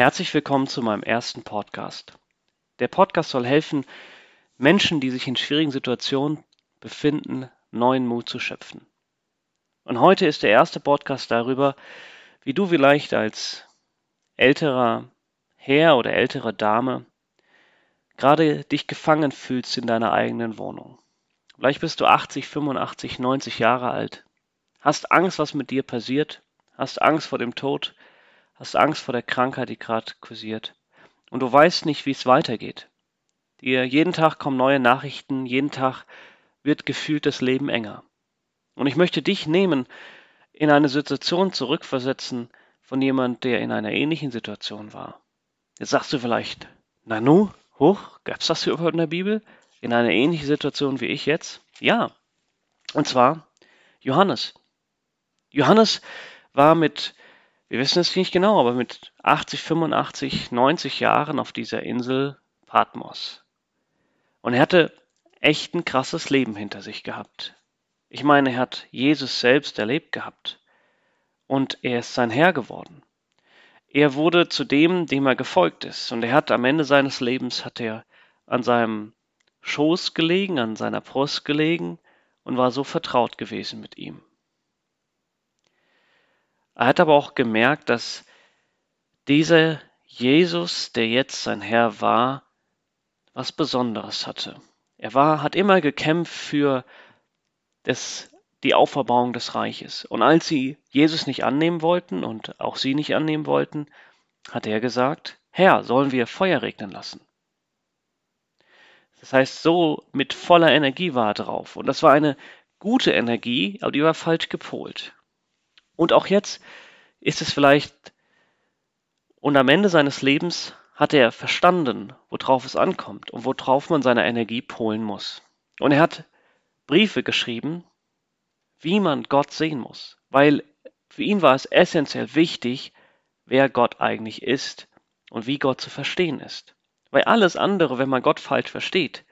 Herzlich willkommen zu meinem ersten Podcast. Der Podcast soll helfen, Menschen, die sich in schwierigen Situationen befinden, neuen Mut zu schöpfen. Und heute ist der erste Podcast darüber, wie du vielleicht als älterer Herr oder ältere Dame gerade dich gefangen fühlst in deiner eigenen Wohnung. Vielleicht bist du 80, 85, 90 Jahre alt, hast Angst, was mit dir passiert, hast Angst vor dem Tod, hast Angst vor der Krankheit, die gerade kursiert. Und du weißt nicht, wie es weitergeht. Dir jeden Tag kommen neue Nachrichten, jeden Tag wird gefühlt das Leben enger. Und ich möchte dich nehmen, in eine Situation zurückversetzen von jemand, der in einer ähnlichen Situation war. Jetzt sagst du vielleicht, Nanu, hoch, gab's das hier überhaupt in der Bibel? In einer ähnlichen Situation wie ich jetzt? Ja. Und zwar Johannes. Johannes war mit wir wissen es nicht genau, aber mit 80, 85, 90 Jahren auf dieser Insel Patmos. Und er hatte echt ein krasses Leben hinter sich gehabt. Ich meine, er hat Jesus selbst erlebt gehabt. Und er ist sein Herr geworden. Er wurde zu dem, dem er gefolgt ist. Und er hat am Ende seines Lebens, hat er an seinem Schoß gelegen, an seiner Brust gelegen und war so vertraut gewesen mit ihm. Er hat aber auch gemerkt, dass dieser Jesus, der jetzt sein Herr war, was Besonderes hatte. Er war, hat immer gekämpft für das, die Auferbauung des Reiches. Und als sie Jesus nicht annehmen wollten und auch sie nicht annehmen wollten, hat er gesagt, Herr, sollen wir Feuer regnen lassen? Das heißt, so mit voller Energie war er drauf. Und das war eine gute Energie, aber die war falsch gepolt. Und auch jetzt ist es vielleicht, und am Ende seines Lebens hat er verstanden, worauf es ankommt und worauf man seine Energie polen muss. Und er hat Briefe geschrieben, wie man Gott sehen muss, weil für ihn war es essentiell wichtig, wer Gott eigentlich ist und wie Gott zu verstehen ist. Weil alles andere, wenn man Gott falsch versteht,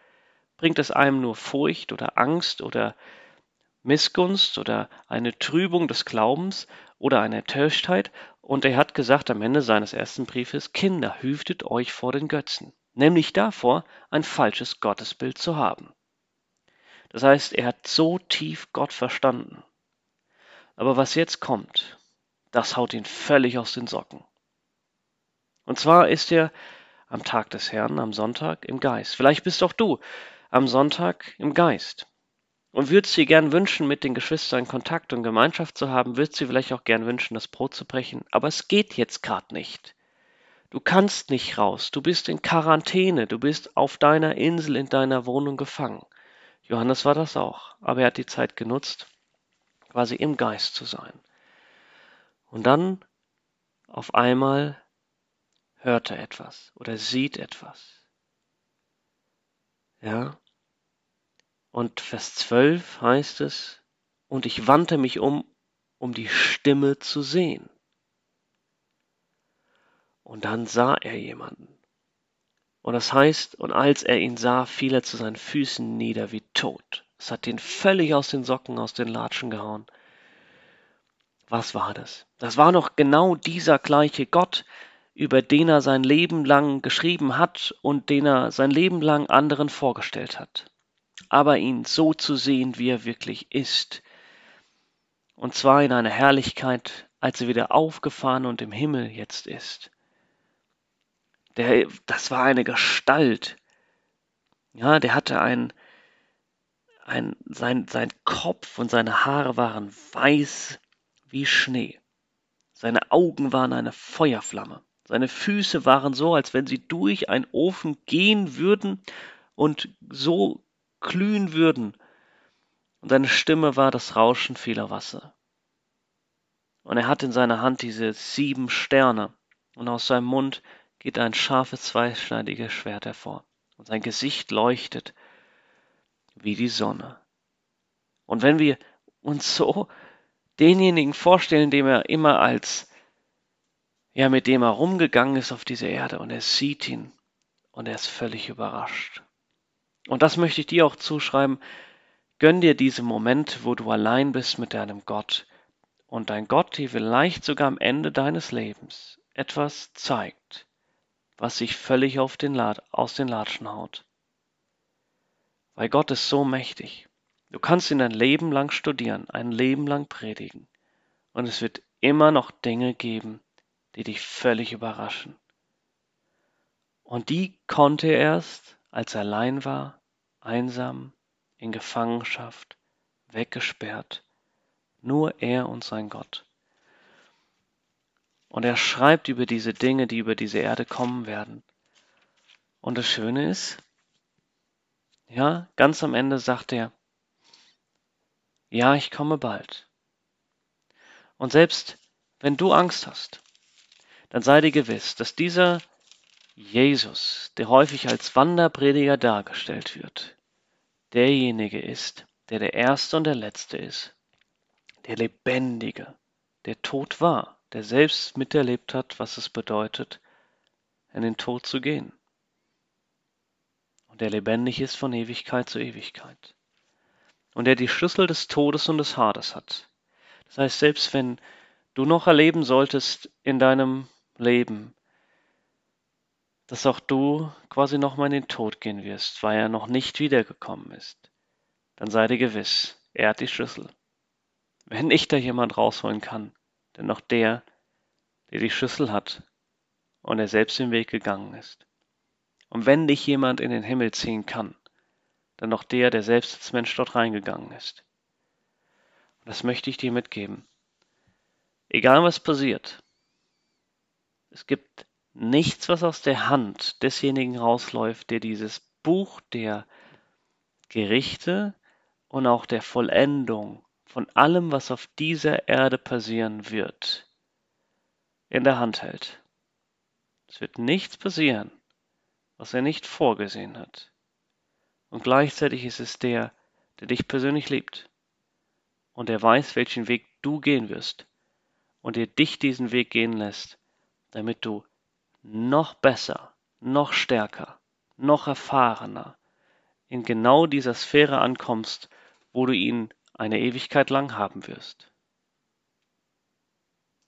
bringt es einem nur Furcht oder Angst oder Missgunst oder eine Trübung des Glaubens oder eine Täuschtheit. Und er hat gesagt am Ende seines ersten Briefes, Kinder, hütet euch vor den Götzen, nämlich davor, ein falsches Gottesbild zu haben. Das heißt, er hat so tief Gott verstanden. Aber was jetzt kommt, das haut ihn völlig aus den Socken. Und zwar ist er am Tag des Herrn, am Sonntag, im Geist. Vielleicht bist auch du am Sonntag im Geist und würdest dir gern wünschen, mit den Geschwistern Kontakt und Gemeinschaft zu haben, würdest dir vielleicht auch gern wünschen, das Brot zu brechen, aber es geht jetzt gerade nicht. Du kannst nicht raus, du bist in Quarantäne, du bist auf deiner Insel in deiner Wohnung gefangen. Johannes war das auch, aber er hat die Zeit genutzt, quasi im Geist zu sein. Und dann auf einmal hört er etwas oder sieht etwas. Ja, und Vers 12 heißt es, und ich wandte mich um, um die Stimme zu sehen. Und dann sah er jemanden. Und das heißt, und als er ihn sah, fiel er zu seinen Füßen nieder wie tot. Es hat ihn völlig aus den Socken, aus den Latschen gehauen. Was war das? Das war noch genau dieser gleiche Gott, über den er sein Leben lang geschrieben hat und den er sein Leben lang anderen vorgestellt hat aber ihn so zu sehen, wie er wirklich ist. Und zwar in einer Herrlichkeit, als er wieder aufgefahren und im Himmel jetzt ist. Der, das war eine Gestalt. Ja, der hatte ein, ein, sein, sein Kopf und seine Haare waren weiß wie Schnee. Seine Augen waren eine Feuerflamme. Seine Füße waren so, als wenn sie durch einen Ofen gehen würden und so glühen würden, und seine Stimme war das Rauschen vieler Wasser. Und er hat in seiner Hand diese sieben Sterne, und aus seinem Mund geht ein scharfes, zweischneidiges Schwert hervor, und sein Gesicht leuchtet wie die Sonne. Und wenn wir uns so denjenigen vorstellen, dem er immer als, ja, mit dem er rumgegangen ist auf dieser Erde, und er sieht ihn, und er ist völlig überrascht. Und das möchte ich dir auch zuschreiben. Gönn dir diese Momente, wo du allein bist mit deinem Gott und dein Gott dir vielleicht sogar am Ende deines Lebens etwas zeigt, was sich völlig auf den Lad aus den Latschen haut. Weil Gott ist so mächtig. Du kannst ihn ein Leben lang studieren, ein Leben lang predigen. Und es wird immer noch Dinge geben, die dich völlig überraschen. Und die konnte er erst, als er allein war, einsam, in Gefangenschaft, weggesperrt. Nur er und sein Gott. Und er schreibt über diese Dinge, die über diese Erde kommen werden. Und das Schöne ist, ja, ganz am Ende sagt er, ja, ich komme bald. Und selbst wenn du Angst hast, dann sei dir gewiss, dass dieser Jesus, der häufig als Wanderprediger dargestellt wird, derjenige ist, der der Erste und der Letzte ist, der Lebendige, der tot war, der selbst miterlebt hat, was es bedeutet, in den Tod zu gehen. Und der lebendig ist von Ewigkeit zu Ewigkeit. Und der die Schlüssel des Todes und des Hades hat. Das heißt, selbst wenn du noch erleben solltest in deinem Leben, dass auch du quasi nochmal in den Tod gehen wirst, weil er noch nicht wiedergekommen ist, dann sei dir gewiss, er hat die Schlüssel. Wenn ich da jemand rausholen kann, denn noch der, der die Schlüssel hat und er selbst den Weg gegangen ist. Und wenn dich jemand in den Himmel ziehen kann, dann noch der, der selbst als Mensch dort reingegangen ist. Und das möchte ich dir mitgeben. Egal was passiert, es gibt nichts, was aus der Hand desjenigen rausläuft, der dieses Buch der Gerichte und auch der Vollendung von allem, was auf dieser Erde passieren wird, in der Hand hält. Es wird nichts passieren, was er nicht vorgesehen hat. Und gleichzeitig ist es der, der dich persönlich liebt und der weiß, welchen Weg du gehen wirst und der dich diesen Weg gehen lässt, damit du noch besser, noch stärker, noch erfahrener in genau dieser Sphäre ankommst, wo du ihn eine Ewigkeit lang haben wirst.